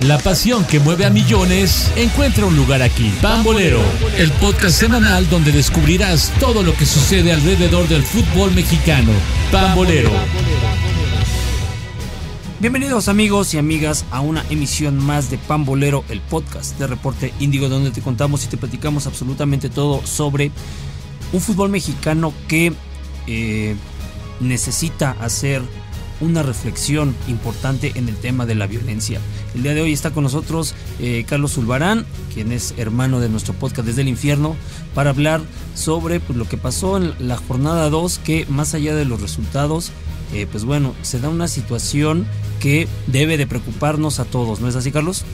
La pasión que mueve a millones encuentra un lugar aquí. Pambolero, el podcast semanal donde descubrirás todo lo que sucede alrededor del fútbol mexicano. Pambolero. Bienvenidos amigos y amigas a una emisión más de Pambolero, el podcast de Reporte Índigo, donde te contamos y te platicamos absolutamente todo sobre un fútbol mexicano que eh, necesita hacer una reflexión importante en el tema de la violencia. El día de hoy está con nosotros eh, Carlos Zulbarán, quien es hermano de nuestro podcast Desde el Infierno, para hablar sobre pues, lo que pasó en la jornada 2, que más allá de los resultados, eh, pues bueno, se da una situación que debe de preocuparnos a todos, ¿no es así, Carlos?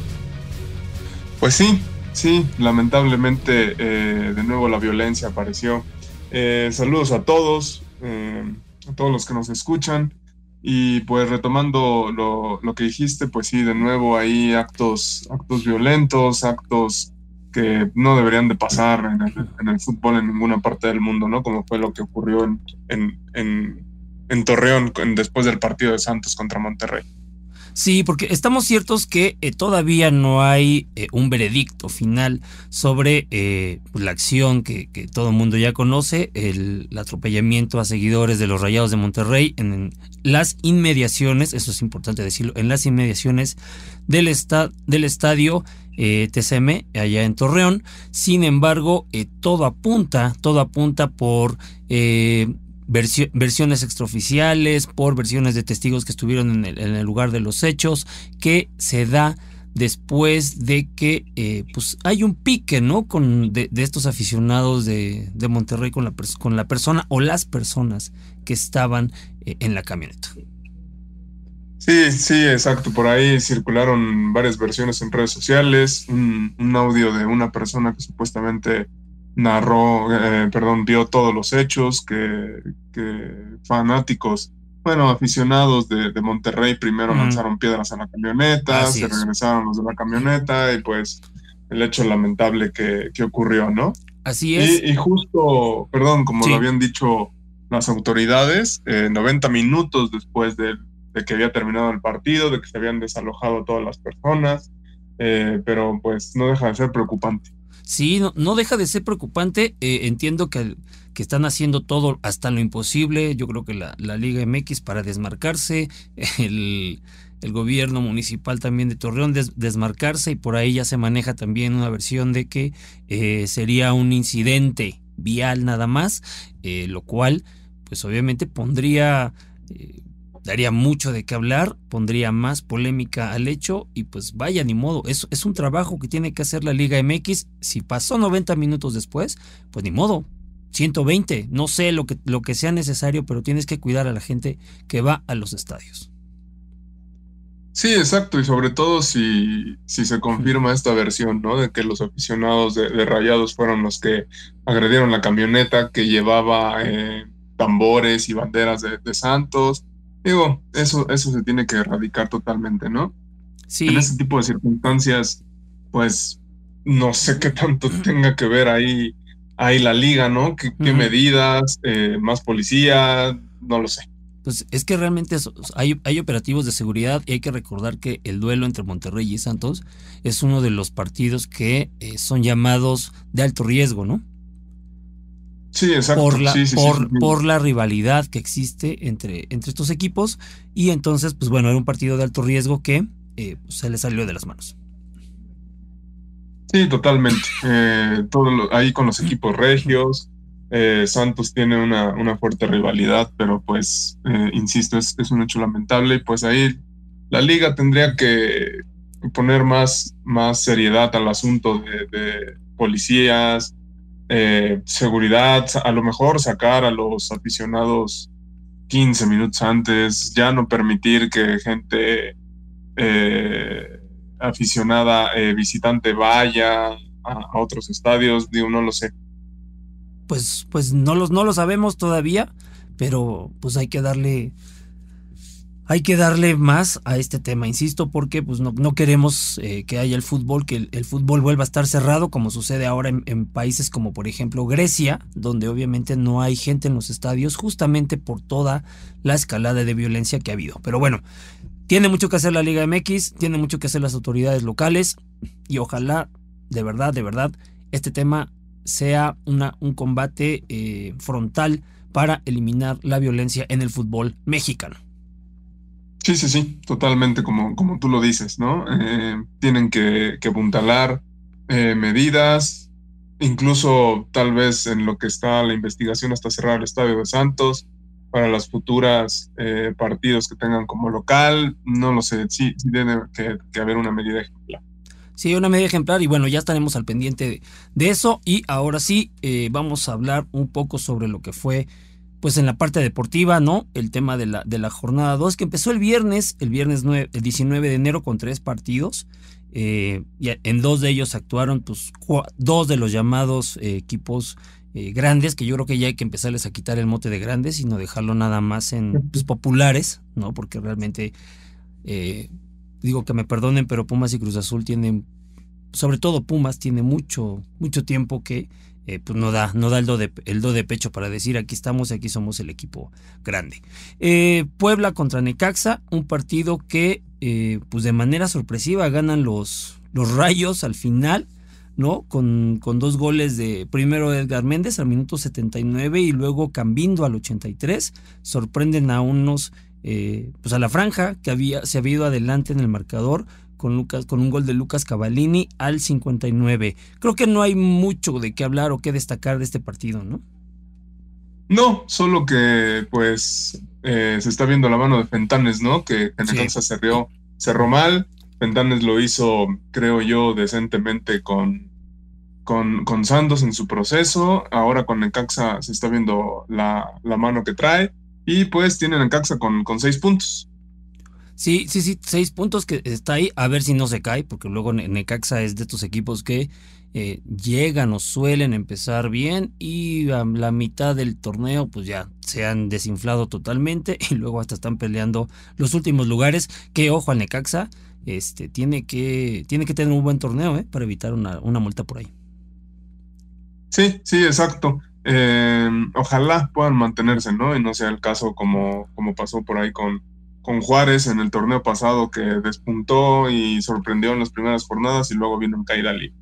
Pues sí, sí, lamentablemente eh, de nuevo la violencia apareció. saludos a todos, a todos los que nos escuchan. Y pues retomando lo, lo, que dijiste, pues sí, de nuevo hay actos, actos violentos, actos que no deberían de pasar en el, en el, fútbol en ninguna parte del mundo, ¿no? Como fue lo que ocurrió en, en, en, en Torreón después del partido de Santos contra Monterrey. Sí, porque estamos ciertos que eh, todavía no hay eh, un veredicto final sobre eh, la acción que, todo el mundo ya conoce, el, atropellamiento a seguidores de los Rayados de Monterrey en, las inmediaciones, eso es importante decirlo, en las inmediaciones del, del estadio TCM allá en Torreón. Sin embargo, todo apunta, todo apunta por versiones extraoficiales, por versiones de testigos que estuvieron en el, lugar de los hechos, que se da después de que eh, pues hay un pique, ¿no? Con, de, estos aficionados de, Monterrey con la, con la persona o las personas que estaban eh, en la camioneta. Sí, sí, exacto. Por ahí circularon varias versiones en redes sociales, un audio de una persona que supuestamente narró, eh, perdón, vio todos los hechos, que, fanáticos, bueno, aficionados de, Monterrey primero lanzaron piedras a la camioneta, se regresaron los de la camioneta y pues el hecho lamentable que, ocurrió, ¿no? Así es. Y, justo, perdón, como lo habían dicho las autoridades, 90 eh, minutos después de, que había terminado el partido, de que se habían desalojado todas las personas, eh, pero pues no deja de ser preocupante. Sí, no, deja de ser preocupante. Eh, entiendo que, que, están haciendo todo hasta lo imposible. Yo creo que la, Liga MX para desmarcarse, el, gobierno municipal también de Torreón desmarcarse y por ahí ya se maneja también una versión de que eh, sería un incidente vial nada más, eh, lo cual pues obviamente pondría daría mucho de qué hablar, pondría más polémica al hecho y pues vaya ni modo, es, es un trabajo que tiene que hacer la Liga MX, si pasó 90 minutos después, pues ni modo, 120, no sé lo que, lo que sea necesario, pero tienes que cuidar a la gente que va a los estadios. Sí, exacto, y sobre todo si, si se confirma esta versión, ¿no? De que los aficionados de, Rayados fueron los que agredieron la camioneta que llevaba eh, tambores y banderas de, de Santos, Digo, eso, eso se tiene que erradicar totalmente, ¿no? Sí. En ese tipo de circunstancias, pues no sé qué tanto tenga que ver ahí, ahí la liga, ¿no? ¿Qué, medidas? Eh, ¿Más policía? No lo sé. Pues es que realmente hay, hay, operativos de seguridad y hay que recordar que el duelo entre Monterrey y Santos es uno de los partidos que eh, son llamados de alto riesgo, ¿no? Sí, exacto. Por la, por, la rivalidad que existe entre, entre estos equipos. Y entonces, pues bueno, era un partido de alto riesgo que eh, pues, se le salió de las manos. Sí, totalmente. Eh, todo ahí con los equipos regios. Eh, Santos tiene una, una, fuerte rivalidad, pero pues, insisto, es, un hecho lamentable. Y pues ahí la liga tendría que poner más, más seriedad al asunto de, de policías, eh, seguridad, a lo mejor sacar a los aficionados 15 minutos antes, ya no permitir que gente eh, aficionada, eh, visitante vaya a, otros estadios, no lo sé. Pues, pues no, los, no lo sabemos todavía, pero pues hay que darle hay que darle más a este tema, insisto, porque pues, no, no queremos eh, que haya el fútbol, que el, fútbol vuelva a estar cerrado, como sucede ahora en, países como por ejemplo Grecia, donde obviamente no hay gente en los estadios, justamente por toda la escalada de violencia que ha habido. Pero bueno, tiene mucho que hacer la Liga MX, tiene mucho que hacer las autoridades locales y ojalá, de verdad, de verdad, este tema sea una, un combate eh, frontal para eliminar la violencia en el fútbol mexicano. Sí, sí, sí, totalmente como, como tú lo dices, ¿no? Eh, tienen que, que apuntalar eh, medidas, incluso tal vez en lo que está la investigación hasta cerrar el Estadio de Santos, para las futuras eh, partidos que tengan como local, no lo sé, sí, sí tiene que, haber una medida ejemplar. Sí, una medida ejemplar y bueno, ya estaremos al pendiente de, eso y ahora sí eh, vamos a hablar un poco sobre lo que fue pues en la parte deportiva, ¿no? El tema de la, de la jornada 2 que empezó el viernes, el viernes el 19 de enero con tres partidos. Eh, y en dos de ellos actuaron pues, dos de los llamados eh, equipos eh, grandes, que yo creo que ya hay que empezarles a quitar el mote de grandes, sino dejarlo nada más en pues, populares, ¿no? Porque realmente, digo que me perdonen, pero Pumas y Cruz Azul tienen, sobre todo Pumas, tiene mucho, mucho tiempo que pues no da, no da el do, de, el do de pecho para decir aquí estamos y aquí somos el equipo grande. Puebla contra Necaxa, un partido que eh, pues de manera sorpresiva ganan los, los Rayos al final, ¿no? Con, con, dos goles de primero Edgar Méndez al minuto 79 y luego Cambindo al 83. Sorprenden a unos, eh, pues a la franja que había, se había ido adelante en el marcador con, Lucas, con un gol de Lucas Cavallini al 59. Creo que no hay mucho de qué hablar o qué destacar de este partido, ¿no? No, solo que pues eh, se está viendo la mano de Fentanes, ¿no? Que en sí. cerró, cerró mal. Fentanes lo hizo, creo yo, decentemente con, con, con, Santos en su proceso. Ahora con Necaxa se está viendo la, la mano que trae. Y pues tienen Necaxa con, con seis puntos. Sí, sí, sí, seis puntos que está ahí, a ver si no se cae, porque luego Necaxa es de estos equipos que eh, llegan o suelen empezar bien y a la mitad del torneo pues ya se han desinflado totalmente y luego hasta están peleando los últimos lugares, que ojo al Necaxa, este, tiene, que, tiene que tener un buen torneo ¿eh? para evitar una, una multa por ahí. Sí, sí, exacto. Eh, ojalá puedan mantenerse, ¿no? Y no sea el caso como, como pasó por ahí con, con Juárez en el torneo pasado que despuntó y sorprendió en las primeras jornadas y luego vino en caída libre.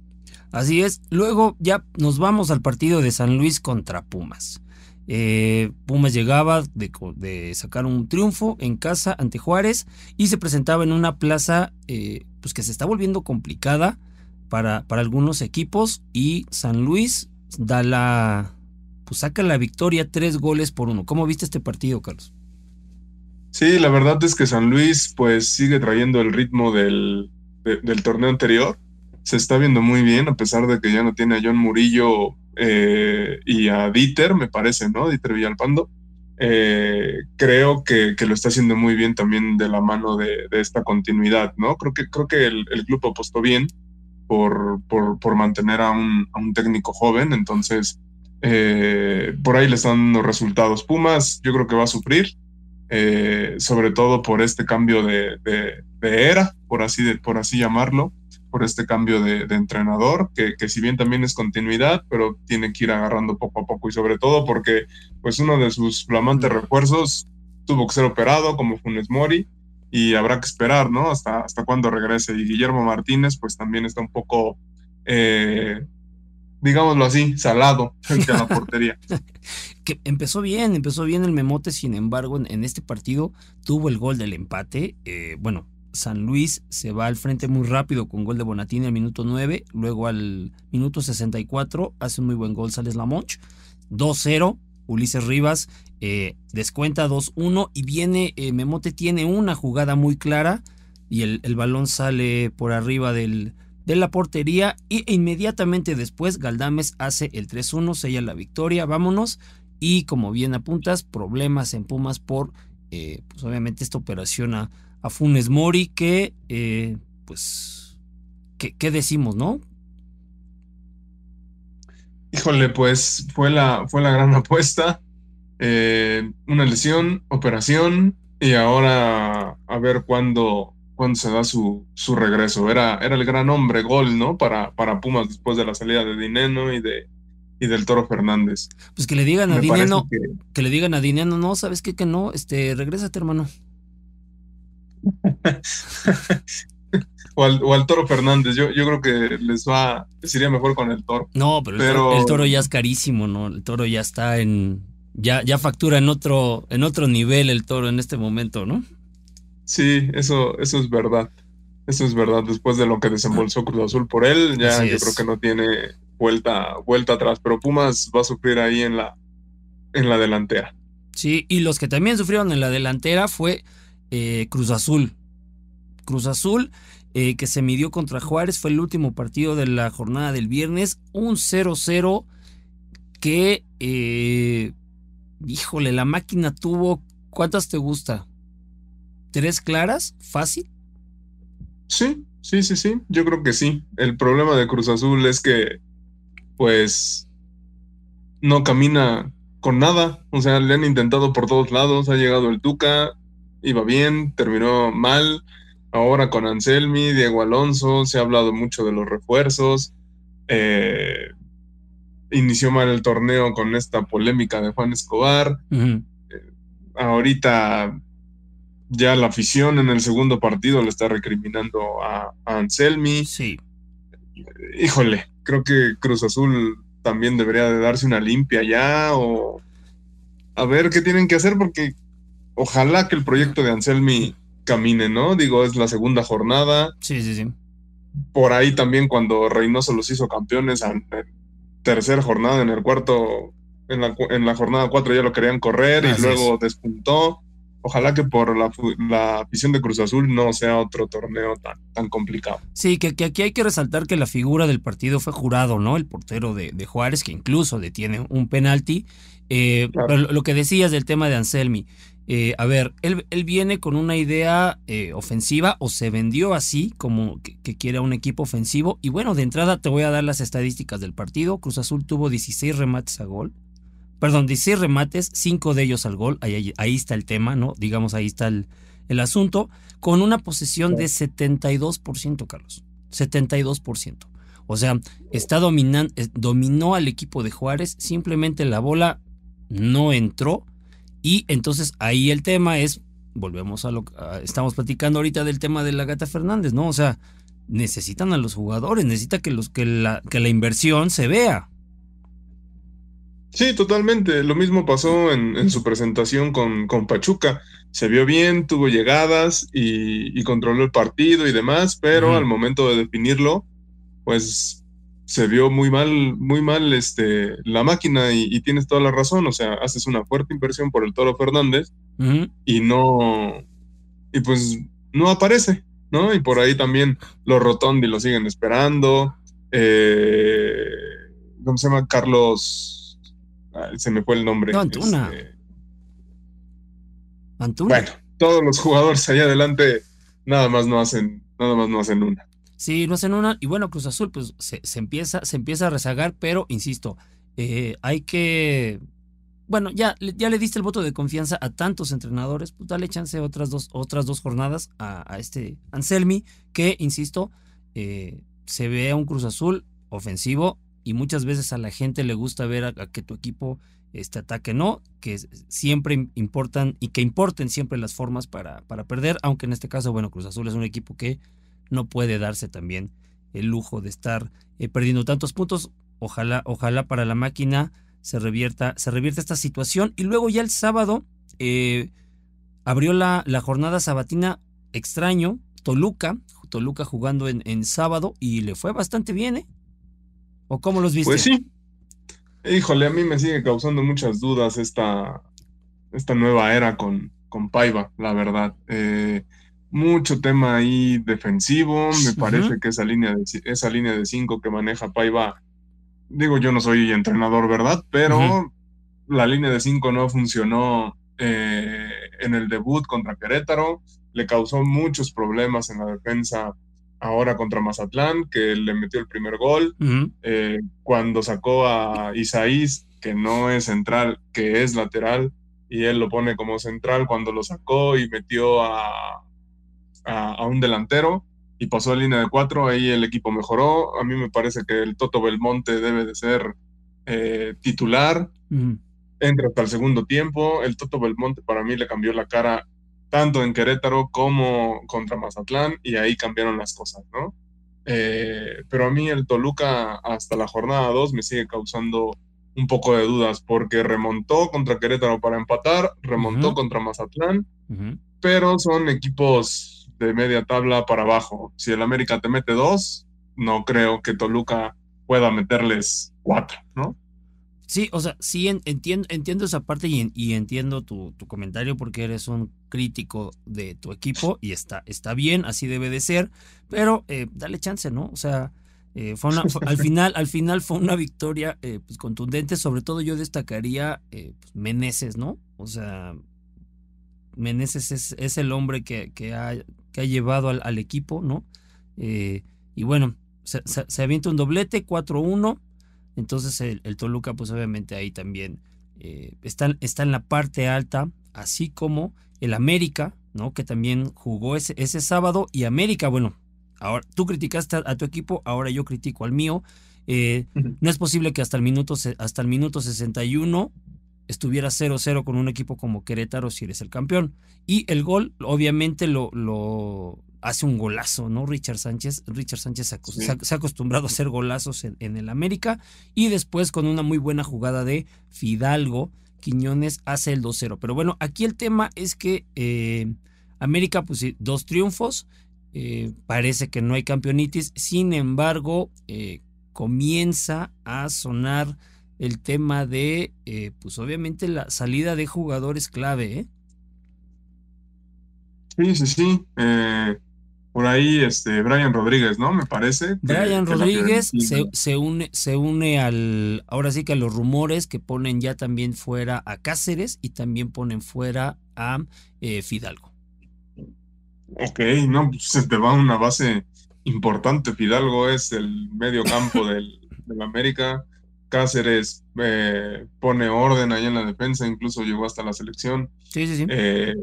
Así es, luego ya nos vamos al partido de San Luis contra Pumas. Eh, Pumas llegaba de, sacar un triunfo en casa ante Juárez y se presentaba en una plaza eh, pues que se está volviendo complicada para, para algunos equipos y San Luis da la pues saca la victoria tres goles por uno. ¿Cómo viste este partido, Carlos? Sí, la verdad es que San Luis pues sigue trayendo el ritmo del, del torneo anterior. Se está viendo muy bien, a pesar de que ya no tiene a John Murillo eh, y a Dieter, me parece, ¿no? Dieter Villalpando. Eh, creo que, que, lo está haciendo muy bien también de la mano de, de esta continuidad, ¿no? Creo que, creo que el, el club apostó bien por, por, por mantener a un, a un, técnico joven, entonces eh, por ahí le están dando resultados. Pumas, yo creo que va a sufrir, eh, sobre todo por este cambio de, era, por así, de, por así llamarlo, por este cambio de, entrenador, que, que, si bien también es continuidad, pero tiene que ir agarrando poco a poco y sobre todo porque pues uno de sus flamantes refuerzos tuvo que ser operado como Funes Mori y habrá que esperar, ¿no? Hasta, hasta cuando regrese. Y Guillermo Martínez pues también está un poco... Eh, digámoslo así, salado frente a la portería. que empezó bien, empezó bien el Memote, sin embargo, en, este partido tuvo el gol del empate. Eh, bueno, San Luis se va al frente muy rápido con gol de Bonatini al minuto 9, luego al minuto 64 hace un muy buen gol Sales Lamonch, 2-0, Ulises Rivas eh, descuenta 2-1 y viene, eh, Memote tiene una jugada muy clara y el, el balón sale por arriba del, de la portería y inmediatamente después Galdames hace el 3-1, sella la victoria, vámonos. Y como bien apuntas, problemas en Pumas por, eh, pues obviamente esta operación a, Funes Mori que, eh, pues, ¿qué, decimos, no? Híjole, pues fue la, fue la gran apuesta. Eh, una lesión, operación y ahora a ver cuándo cuando se da su, su regreso. Era, era el gran hombre gol, ¿no? Para, para Pumas después de la salida de Dineno y de y del Toro Fernández. Pues que le digan a Dineno, que... le digan a Dineno, no, ¿sabes qué? Que no, este, regrésate, hermano. o, al, Toro Fernández. Yo, yo creo que les va, sería mejor con el Toro. No, pero, El, toro, ya es carísimo, ¿no? El Toro ya está en, ya, ya factura en otro, en otro nivel el Toro en este momento, ¿no? Sí, eso, eso es verdad. Eso es verdad. Después de lo que desembolsó Cruz Azul por él, ya yo creo que no tiene vuelta, vuelta atrás. Pero Pumas va a sufrir ahí en la, en la delantera. Sí, y los que también sufrieron en la delantera fue eh, Cruz Azul. Cruz Azul, eh, que se midió contra Juárez, fue el último partido de la jornada del viernes. Un 0-0 que, eh, híjole, la máquina tuvo, ¿cuántas te gusta? ¿Tres claras? ¿Fácil? Sí, sí, sí, sí, yo creo que sí. El problema de Cruz Azul es que, pues, no camina con nada. O sea, le han intentado por todos lados. Ha llegado el Tuca, iba bien, terminó mal. Ahora con Anselmi, Diego Alonso, se ha hablado mucho de los refuerzos. Eh, inició mal el torneo con esta polémica de Juan Escobar. Eh, ahorita ya la afición en el segundo partido le está recriminando a, a Anselmi. Sí. Híjole, creo que Cruz Azul también debería de darse una limpia ya o a ver qué tienen que hacer porque ojalá que el proyecto de Anselmi camine, ¿no? Digo, es la segunda jornada. Sí, sí, sí. Por ahí también cuando Reynoso los hizo campeones en tercera jornada, en el cuarto, en la, en la jornada cuatro ya lo querían correr y luego despuntó ojalá que por la, la, afición de Cruz Azul no sea otro torneo tan, tan complicado. Sí, que, aquí hay que resaltar que la figura del partido fue jurado, ¿no? El portero de, Juárez, que incluso detiene un penalti. Eh, pero lo que decías del tema de Anselmi, eh, a ver, él, él, viene con una idea eh, ofensiva o se vendió así, como que, que, quiere un equipo ofensivo. Y bueno, de entrada te voy a dar las estadísticas del partido. Cruz Azul tuvo 16 remates a gol, perdón, 16 remates, 5 de ellos al gol, ahí, ahí, está el tema, ¿no? Digamos, ahí está el, asunto, con una posesión de 72%, Carlos, 72%. O sea, está dominando, eh, dominó al equipo de Juárez, simplemente la bola no entró y entonces ahí el tema es, volvemos a lo que estamos platicando ahorita del tema de la Gata Fernández, ¿no? O sea, necesitan a los jugadores, necesita que, los, que, la, que la inversión se vea. Sí, totalmente. Lo mismo pasó en, su presentación con, con, Pachuca. Se vio bien, tuvo llegadas y, controló el partido y demás, pero al momento de definirlo, pues se vio muy mal, muy mal este, la máquina y, tienes toda la razón. O sea, haces una fuerte inversión por el Toro Fernández y no, y pues no aparece, ¿no? Y por ahí también los Rotondi lo siguen esperando. Eh, ¿Cómo se llama? Carlos se me fue el nombre. No, Antuna. Este, Antuna. Bueno, todos los jugadores allá adelante nada más no hacen, nada más no hacen una. Sí, no hacen una. Y bueno, Cruz Azul, pues se, empieza, se empieza a rezagar, pero insisto, eh, hay que. Bueno, ya, ya le diste el voto de confianza a tantos entrenadores, pues dale chance otras dos, otras dos jornadas a, este Anselmi, que, insisto, eh, se ve a un Cruz Azul ofensivo y muchas veces a la gente le gusta ver a, que tu equipo este ataque no, que siempre importan y que importen siempre las formas para, para perder, aunque en este caso, bueno, Cruz Azul es un equipo que no puede darse también el lujo de estar eh, perdiendo tantos puntos. Ojalá, ojalá para la máquina se revierta, se revierta esta situación. Y luego ya el sábado eh, abrió la, la, jornada sabatina extraño, Toluca, Toluca jugando en, en sábado y le fue bastante bien, ¿eh? ¿O cómo los viste? Pues sí. Híjole, a mí me sigue causando muchas dudas esta, esta nueva era con, con Paiva, la verdad. Eh, mucho tema ahí defensivo. Me parece que esa línea, de, esa línea de cinco que maneja Paiva, digo, yo no soy entrenador, ¿verdad? Pero la línea de cinco no funcionó eh, en el debut contra Querétaro. Le causó muchos problemas en la defensa ahora contra Mazatlán, que le metió el primer gol, eh, cuando sacó a Isaís, que no es central, que es lateral, y él lo pone como central cuando lo sacó y metió a, a, un delantero y pasó a línea de cuatro, ahí el equipo mejoró. A mí me parece que el Toto Belmonte debe de ser eh, titular. Entra hasta el segundo tiempo. El Toto Belmonte para mí le cambió la cara tanto en Querétaro como contra Mazatlán, y ahí cambiaron las cosas, ¿no? Eh, pero a mí el Toluca hasta la jornada 2 me sigue causando un poco de dudas porque remontó contra Querétaro para empatar, remontó contra Mazatlán, pero son equipos de media tabla para abajo. Si el América te mete dos, no creo que Toluca pueda meterles cuatro, ¿no? Sí, o sea, sí entiendo, entiendo esa parte y, entiendo tu, comentario porque eres un crítico de tu equipo y está, está bien, así debe de ser, pero eh, dale chance, ¿no? O sea, eh, fue al, final, al final fue una victoria eh, pues, contundente, sobre todo yo destacaría pues, Meneses, ¿no? O sea, Meneses es, el hombre que, que, ha, que ha llevado al, equipo, ¿no? y bueno, se, se, se avienta un doblete, 4-1 entonces el, Toluca, pues obviamente ahí también eh, está, está, en la parte alta, así como el América, ¿no? Que también jugó ese, ese sábado. Y América, bueno, ahora tú criticaste a, tu equipo, ahora yo critico al mío. Eh, no es posible que hasta el minuto, hasta el minuto 61 estuviera 0-0 con un equipo como Querétaro si eres el campeón. Y el gol, obviamente, lo, lo, hace un golazo, ¿no? Richard Sánchez. Richard Sánchez se, ha acostumbrado a hacer golazos en, el América y después con una muy buena jugada de Fidalgo, Quiñones hace el 2-0. Pero bueno, aquí el tema es que eh, América, pues sí, dos triunfos, eh, parece que no hay campeonitis, sin embargo, eh, comienza a sonar el tema de, pues obviamente la salida de jugadores clave, ¿eh? Sí, sí, sí por ahí este Brian Rodríguez, ¿no? Me parece. Brian Rodríguez se, une, se une al, ahora sí que a los rumores que ponen ya también fuera a Cáceres y también ponen fuera a eh, Fidalgo. Ok, no, pues se te va una base importante. Fidalgo es el medio campo del, América. Cáceres eh, pone orden ahí en la defensa, incluso llegó hasta la selección. Sí, sí, sí. Eh,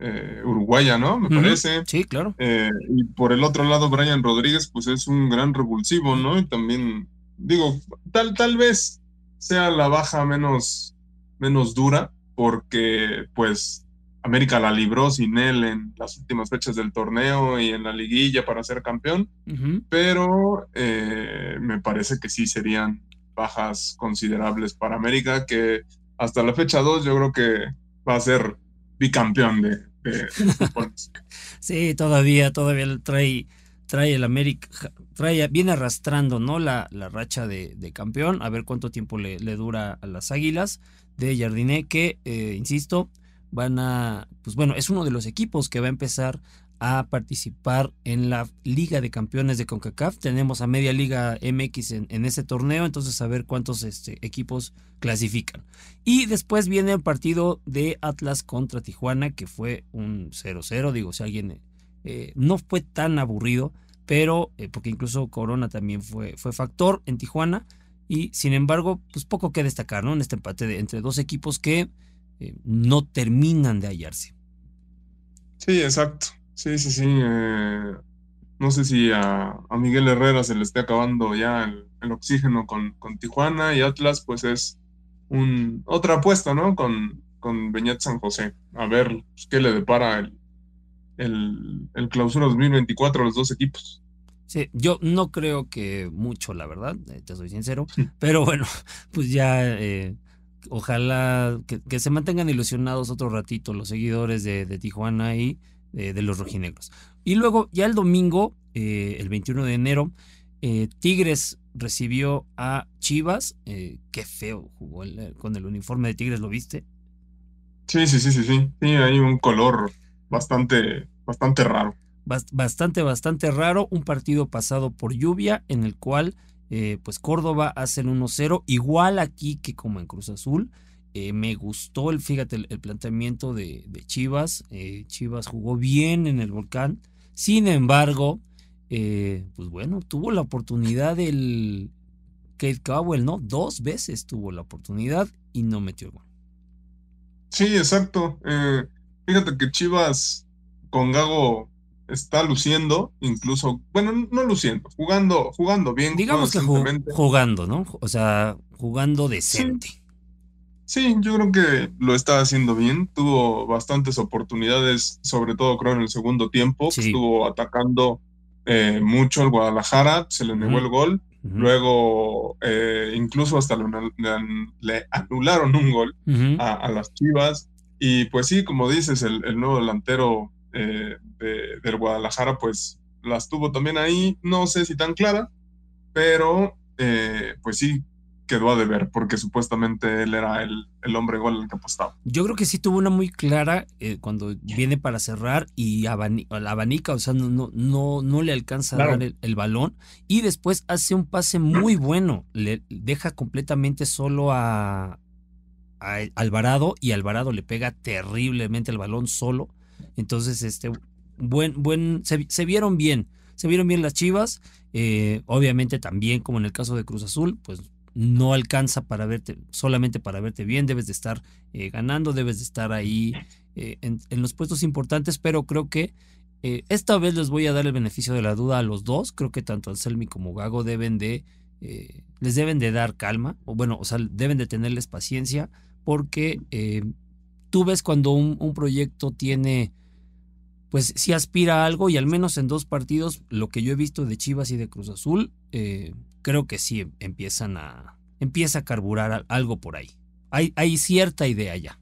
eh, uruguaya, ¿no? Me parece. Sí, claro. Eh, y por el otro lado, Brian Rodríguez, pues es un gran revulsivo, ¿no? Y también, digo, tal, tal vez sea la baja menos, menos dura, porque pues América la libró sin él en las últimas fechas del torneo y en la liguilla para ser campeón, pero eh, me parece que sí serían bajas considerables para América, que hasta la fecha 2 yo creo que va a ser bicampeón de, sí, todavía, todavía trae, trae el América, trae, viene arrastrando, ¿no? La, la racha de, campeón, a ver cuánto tiempo le, dura a las águilas de Jardiné, que, eh, insisto, van a, pues bueno, es uno de los equipos que va a empezar a participar en la Liga de Campeones de CONCACAF. Tenemos a Media Liga MX en, ese torneo, entonces a ver cuántos este, equipos clasifican. Y después viene el partido de Atlas contra Tijuana, que fue un 0-0, digo, si alguien eh, no fue tan aburrido, pero eh, porque incluso Corona también fue, fue factor en Tijuana. Y sin embargo, pues poco que destacar, ¿no? En este empate de, entre dos equipos que eh, no terminan de hallarse. Sí, exacto. Sí, sí, sí. Eh, no sé si a, Miguel Herrera se le esté acabando ya el, oxígeno con, con, Tijuana y Atlas, pues es un, otra apuesta, ¿no? Con, con Beñat San José. A ver pues, qué le depara el, el, el clausura 2024 a los dos equipos. Sí, yo no creo que mucho, la verdad, eh, te soy sincero, pero bueno, pues ya eh, ojalá que, se mantengan ilusionados otro ratito los seguidores de, de Tijuana y eh, de los rojinegros. Y luego, ya el domingo, eh, el 21 de enero, eh, Tigres recibió a Chivas. qué feo jugó con el uniforme de Tigres, ¿lo viste? Sí, sí, sí, sí, sí. Sí, hay un color bastante, bastante raro. Bastante, bastante raro. Un partido pasado por lluvia en el cual, pues Córdoba hace el 1-0, igual aquí que como en Cruz Azul. Eh, me gustó el, fíjate, el, planteamiento de, Chivas. Eh, Chivas jugó bien en el volcán. Sin embargo, eh, pues bueno, tuvo la oportunidad del Kate Cowell, ¿no? Dos veces tuvo la oportunidad y no metió el gol. Sí, exacto. fíjate que Chivas con Gago está luciendo, incluso, bueno, no luciendo, jugando, jugando bien. Digamos que jugando, ¿no? O sea, jugando decente. Sí, yo creo que lo está haciendo bien. Tuvo bastantes oportunidades, sobre todo creo en el segundo tiempo, que estuvo atacando eh, mucho el Guadalajara, se le negó el gol. Luego, eh, incluso hasta le, anularon un gol a, las Chivas. Y pues sí, como dices, el, nuevo delantero eh, del Guadalajara, pues las tuvo también ahí. No sé si tan clara, pero pues sí, quedó a deber, porque supuestamente él era el, el hombre gol al que apostaba. Yo creo que sí tuvo una muy clara eh, cuando viene para cerrar y la abanica, o sea, no, no, no le alcanza a dar el, balón. Y después hace un pase muy bueno, le deja completamente solo a, Alvarado y Alvarado le pega terriblemente el balón solo. Entonces, este, buen, buen, se, vieron bien. Se vieron bien las Chivas, eh, obviamente también como en el caso de Cruz Azul, pues no alcanza para verte, solamente para verte bien, debes de estar eh, ganando, debes de estar ahí eh, en, los puestos importantes, pero creo que eh, esta vez les voy a dar el beneficio de la duda a los dos, creo que tanto Anselmi como Gago deben de, les deben de dar calma, o bueno, o sea, deben de tenerles paciencia, porque tú ves cuando un, un proyecto tiene pues si aspira a algo y al menos en dos partidos, lo que yo he visto de Chivas y de Cruz Azul, eh, creo que sí empiezan a, empieza a carburar algo por ahí. Hay, hay cierta idea ya.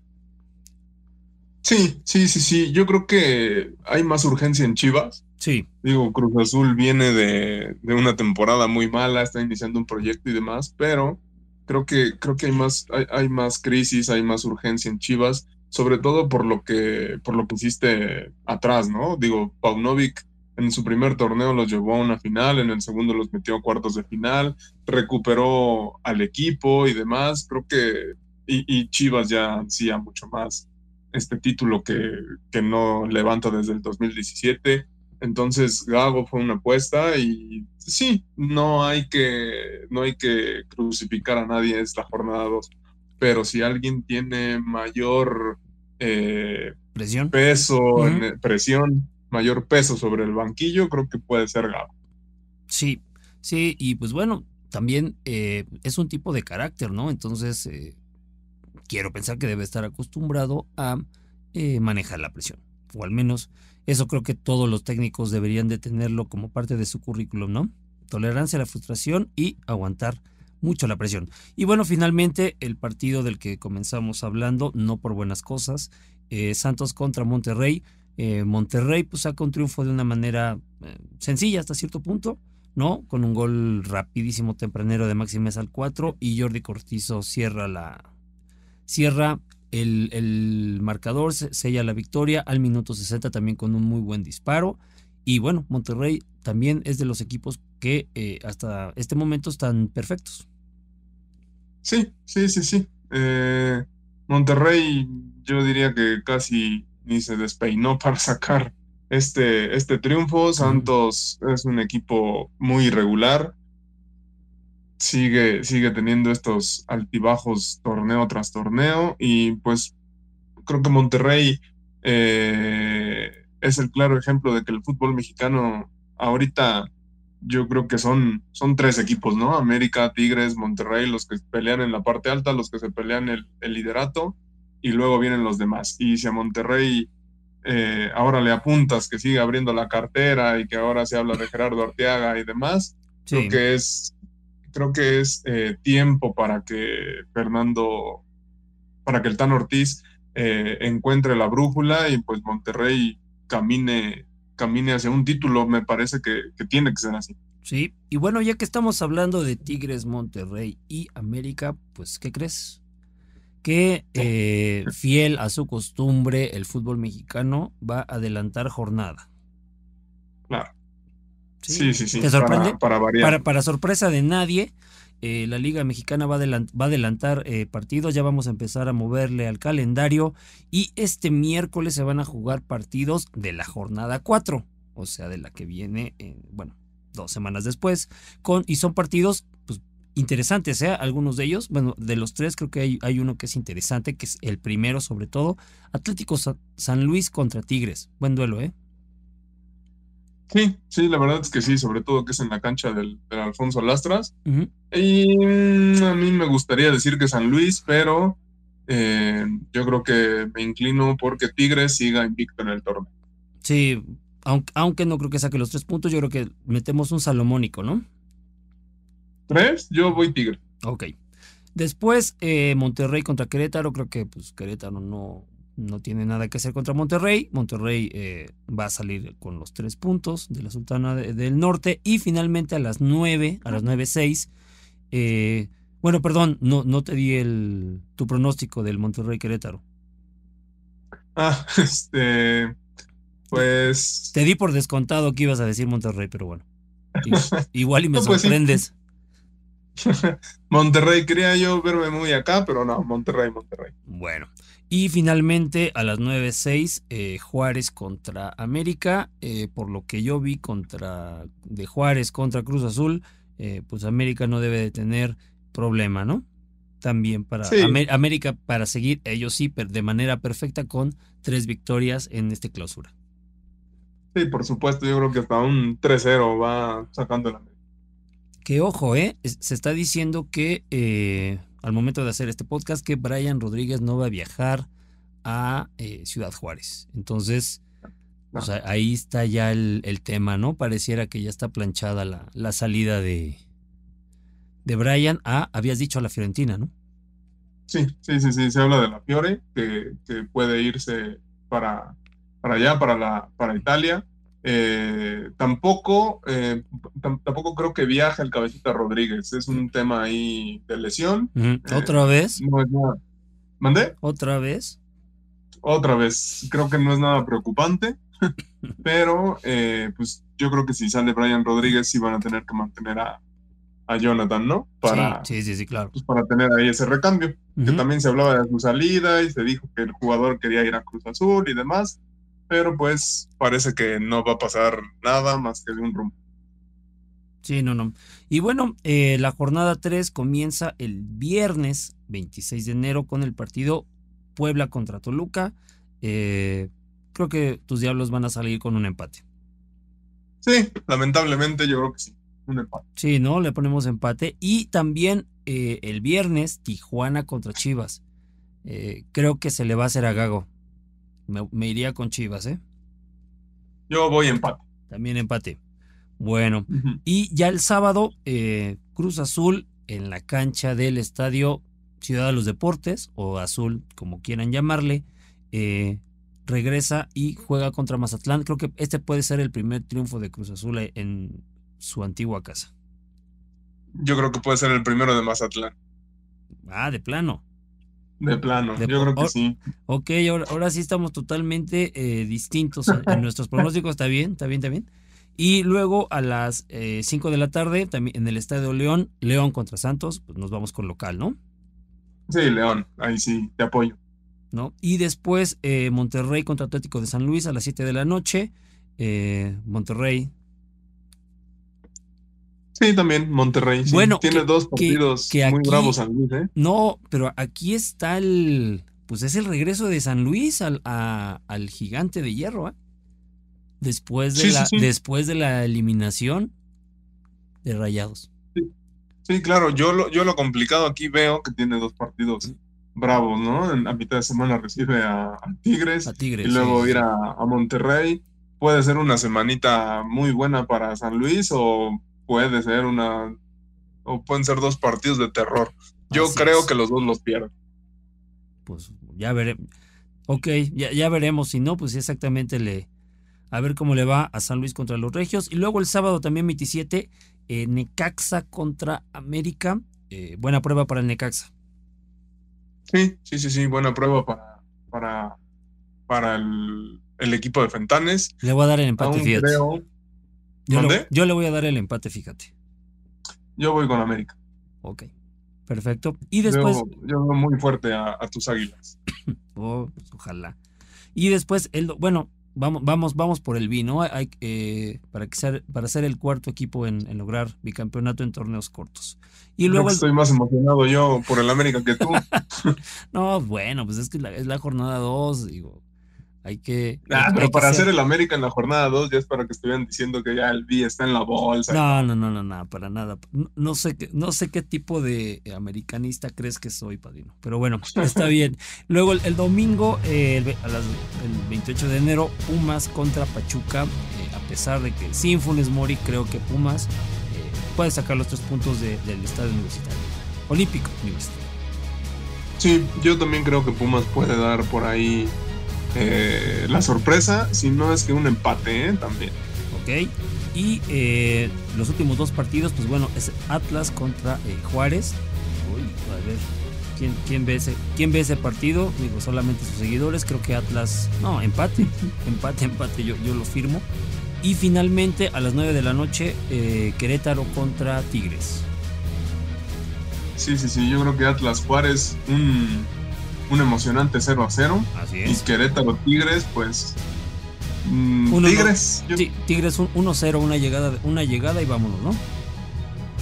Sí, sí, sí, sí. Yo creo que hay más urgencia en Chivas. Sí. Digo, Cruz Azul viene de, de una temporada muy mala, está iniciando un proyecto y demás, pero creo que, creo que hay más, hay, hay más crisis, hay más urgencia en Chivas sobre todo por lo que, por lo que hiciste atrás, ¿no? Digo, Paunovic en su primer torneo los llevó a una final, en el segundo los metió a cuartos de final, recuperó al equipo y demás. Creo que, y, Chivas ya ansía mucho más este título que, que no levanta desde el 2017. Entonces Gago fue una apuesta y sí, no hay que, no hay que crucificar a nadie esta jornada 2 pero si alguien tiene mayor eh, presión, peso, presión, mayor peso sobre el banquillo, creo que puede ser Gabo. Sí, sí, y pues bueno, también eh, es un tipo de carácter, ¿no? Entonces, eh, quiero pensar que debe estar acostumbrado a manejar la presión, o al menos eso creo que todos los técnicos deberían de tenerlo como parte de su currículum, ¿no? Tolerancia a la frustración y aguantar mucho la presión. Y bueno, finalmente el partido del que comenzamos hablando, no por buenas cosas, eh, Santos contra Monterrey. Eh, Monterrey pues saca un triunfo de una manera eh, sencilla hasta cierto punto, ¿no? Con un gol rapidísimo tempranero de Maxi al 4 y Jordi Cortizo cierra la... cierra el, el marcador, sella la victoria al minuto 60 también con un muy buen disparo. Y bueno, Monterrey también es de los equipos que eh, hasta este momento están perfectos. Sí, sí, sí, sí. Monterrey, yo diría que casi ni se despeinó para sacar este, este triunfo. Santos es un equipo muy irregular. Sigue, sigue teniendo estos altibajos torneo tras torneo. Y pues creo que Monterrey eh, es el claro ejemplo de que el fútbol mexicano ahorita yo creo que son, son tres equipos, ¿no? América, Tigres, Monterrey, los que pelean en la parte alta, los que se pelean el, el liderato y luego vienen los demás. Y si a Monterrey eh, ahora le apuntas que sigue abriendo la cartera y que ahora se habla de Gerardo Arteaga y demás, creo que es, creo que es eh, tiempo para que Fernando, para que el Tan Ortiz eh, encuentre la brújula y pues Monterrey camine, camine hacia un título, me parece que, tiene que ser así. Sí, y bueno, ya que estamos hablando de Tigres, Monterrey y América, pues, ¿qué crees? Que eh, fiel a su costumbre, el fútbol mexicano va a adelantar jornada. Claro. Sí, sí, sí. ¿Te sorprende? Para, variar. para sorpresa de nadie, eh, la Liga Mexicana va a, adelantar eh, partidos, ya vamos a empezar a moverle al calendario y este miércoles se van a jugar partidos de la jornada 4, o sea, de la que viene, bueno, dos semanas después, con, y son partidos interesantes, ¿eh? algunos de ellos, bueno, de los tres creo que hay, hay, uno que es interesante, que es el primero sobre todo, Atlético San Luis contra Tigres, buen duelo, ¿eh? Sí, sí, la verdad es que sí, sobre todo que es en la cancha del, Alfonso Lastras. Y mm, a mí me gustaría decir que San Luis, pero eh, yo creo que me inclino porque Tigres siga invicto en el torneo. Sí, aunque, aunque no creo que saque los tres puntos, yo creo que metemos un salomónico, ¿no? ¿Tres? Yo voy Tigre. Ok. Después, eh, Monterrey contra Querétaro. Creo que pues, Querétaro no, no tiene nada que hacer contra Monterrey. Monterrey eh, va a salir con los tres puntos de la Sultana del Norte. Y finalmente a las nueve, a las nueve seis. Eh, bueno, perdón, no, no te di el, tu pronóstico del Monterrey Querétaro. Ah, este. Pues. Te di por descontado que ibas a decir Monterrey, pero bueno. Igual y me pues sorprendes. Monterrey, quería yo verme muy acá, pero no, Monterrey, Monterrey. Bueno. Y finalmente a las 9.06 eh, Juárez contra América. Eh, por lo que yo vi contra de Juárez contra Cruz Azul, eh, pues América no debe de tener problema, ¿no? También para América para seguir, ellos sí, de manera perfecta con tres victorias en este clausura. Sí, por supuesto, yo creo que hasta un 3-0 va sacando la que ojo, ¿eh? Se está diciendo que eh, al momento de hacer este podcast que Brian Rodríguez no va a viajar a eh, Ciudad Juárez. Entonces, ahí está ya el, tema, ¿no? Pareciera que ya está planchada la, salida de, de Brian a, habías dicho, a la Fiorentina, ¿no? Sí, sí, sí, sí, se habla de la Fiore, que, que puede irse para, para allá, para, la, para Italia. Eh, tampoco, eh, tampoco creo que viaje el cabecita Rodríguez. Es un tema ahí de lesión. Eh, ¿Otra vez? ¿Mandé? ¿Otra vez? Otra vez. Creo que no es nada preocupante. pero pues yo creo que si sale Brian Rodríguez sí van a tener que mantener a, Jonathan, ¿no? Para, sí, sí, sí, claro. Pues, para tener ahí ese recambio. Que también se hablaba de su salida y se dijo que el jugador quería ir a Cruz Azul y demás pero pues parece que no va a pasar nada más que de un rumbo. Sí, no, no. Y bueno, eh, la jornada 3 comienza el viernes 26 de enero con el partido Puebla contra Toluca. Eh, creo que tus diablos van a salir con un empate. Sí, lamentablemente yo creo que sí, un empate. Sí, ¿no? Le ponemos empate. Y también eh, el viernes Tijuana contra Chivas. creo que se le va a hacer a Gago. Me, iría con Chivas, ¿eh? Yo voy empate. También empate. Bueno, y ya el sábado, eh, Cruz Azul en la cancha del estadio Ciudad de los Deportes, o Azul, como quieran llamarle, eh, regresa y juega contra Mazatlán. Creo que este puede ser el primer triunfo de Cruz Azul en su antigua casa. Yo creo que puede ser el primero de Mazatlán. Ah, de plano. De plano, yo creo que sí. Ok, ahora, sí estamos totalmente eh, distintos en nuestros pronósticos, está bien, está bien, está bien. Y luego a las 5 eh, de la tarde, también en el Estadio León, León contra Santos, pues nos vamos con local, ¿no? Sí, León, ahí sí, te apoyo. ¿No? Y después eh, Monterrey contra Atlético de San Luis a las 7 de la noche. Monterrey Sí, también Monterrey. Bueno, tiene dos partidos muy bravos San Luis, ¿eh? No, pero aquí está el. Pues es el regreso de San Luis al, al gigante de hierro, ¿eh? Después de, la, después de la eliminación de Rayados. Sí, claro, yo lo, yo lo complicado aquí veo que tiene dos partidos bravos, ¿no? En, a mitad de semana recibe a, Tigres, y luego ir a, a Monterrey. Puede ser una semanita muy buena para San Luis o puede ser una, o pueden ser dos partidos de terror. Yo creo que los dos los pierden. Pues ya veremos. Ok, ya, ya veremos. Si no, pues exactamente le. A ver cómo le va a San Luis contra los Regios. Y luego el sábado también 27, eh, Necaxa contra América. Eh, buena prueba para el Necaxa. Sí, sí, sí, sí, buena prueba para, para, para el, equipo de Fentanes. Le voy a dar el empate, Creo, yo, le voy a dar el empate, fíjate. Yo voy con América. Ok, perfecto. Y después. Yo, veo muy fuerte a, tus águilas. oh, pues, ojalá. Y después, el, bueno, vamos, vamos, vamos por el vino. Hay, eh, para, que ser, para ser el cuarto equipo en, lograr bicampeonato en torneos cortos. Y luego. Estoy más emocionado yo por el América que tú. no, bueno, pues es que es la jornada 2, digo Hay que. Ah, hay- pero hay para hacer el América en la jornada 2 ya es para que estuvieran diciendo que ya el B está en la bolsa. No, no, no, no, no, para nada. No, no sé qué, no sé qué tipo de americanista crees que soy, padrino. Pero bueno, está bien. Luego el, el domingo, eh, el, a las- el 28 de enero, Pumas contra Pachuca. eh, a pesar de que sin Funes Mori, creo que Pumas eh, puede sacar los tres puntos de- del estadio universitario. Olímpico universitario. Sí, yo también creo que Pumas puede dar por ahí eh, la sorpresa, si no es que un empate, ¿eh? También. ¿ok? Y eh, los últimos dos partidos, pues bueno, es Atlas contra Juárez. Uy, a ver, ¿quién, quién, ve ese, ¿quién ve ese partido? Digo, solamente sus seguidores, creo que Atlas, no, empate, empate, empate, yo, yo lo firmo. Y finalmente a las 9 de la noche, Querétaro contra Tigres. Sí, sí, sí, yo creo que Atlas Juárez, un, un emocionante 0 a 0. Así Y Querétaro Tigres, pues. mm, Uno, Tigres, yo- Ti- Tigres un 1-0, una llegada, una llegada y vámonos, ¿no?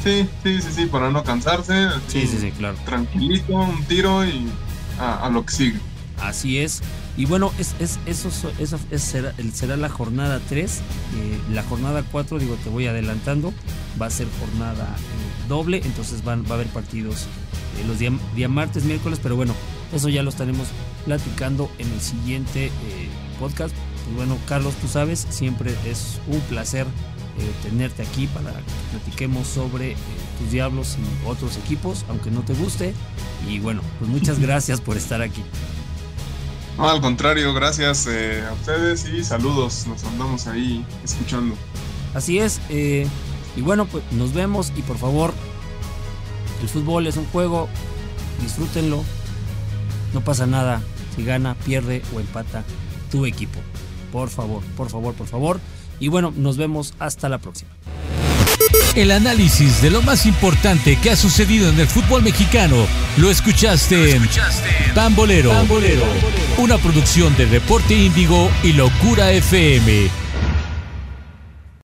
sí, sí, sí, sí, para no cansarse. Sí, sí, sí, claro. Tranquilito, un tiro y a, a lo que sigue. Así es. Y bueno, es, es, eso, so- eso es- será, será la jornada 3. la jornada 4, digo, te voy adelantando, va a ser jornada eh, doble, entonces van, va a haber partidos eh, los días día martes, miércoles, pero bueno, eso ya lo estaremos platicando en el siguiente eh, podcast. Pues bueno, Carlos, tú sabes, siempre es un placer eh, tenerte aquí para que platiquemos sobre eh, tus diablos y otros equipos, aunque no te guste. Y bueno, pues muchas gracias por estar aquí. No, al contrario, gracias eh, a ustedes y saludos. Nos andamos ahí escuchando. Así es. eh, y bueno, pues nos vemos y por favor, el fútbol es un juego, disfrútenlo. No pasa nada si gana, pierde o empata tu equipo. Por favor, por favor, por favor. Y bueno, nos vemos hasta la próxima. El análisis de lo más importante que ha sucedido en el fútbol mexicano lo escuchaste en Pambolero, una producción de Reporte Índigo y Locura FM.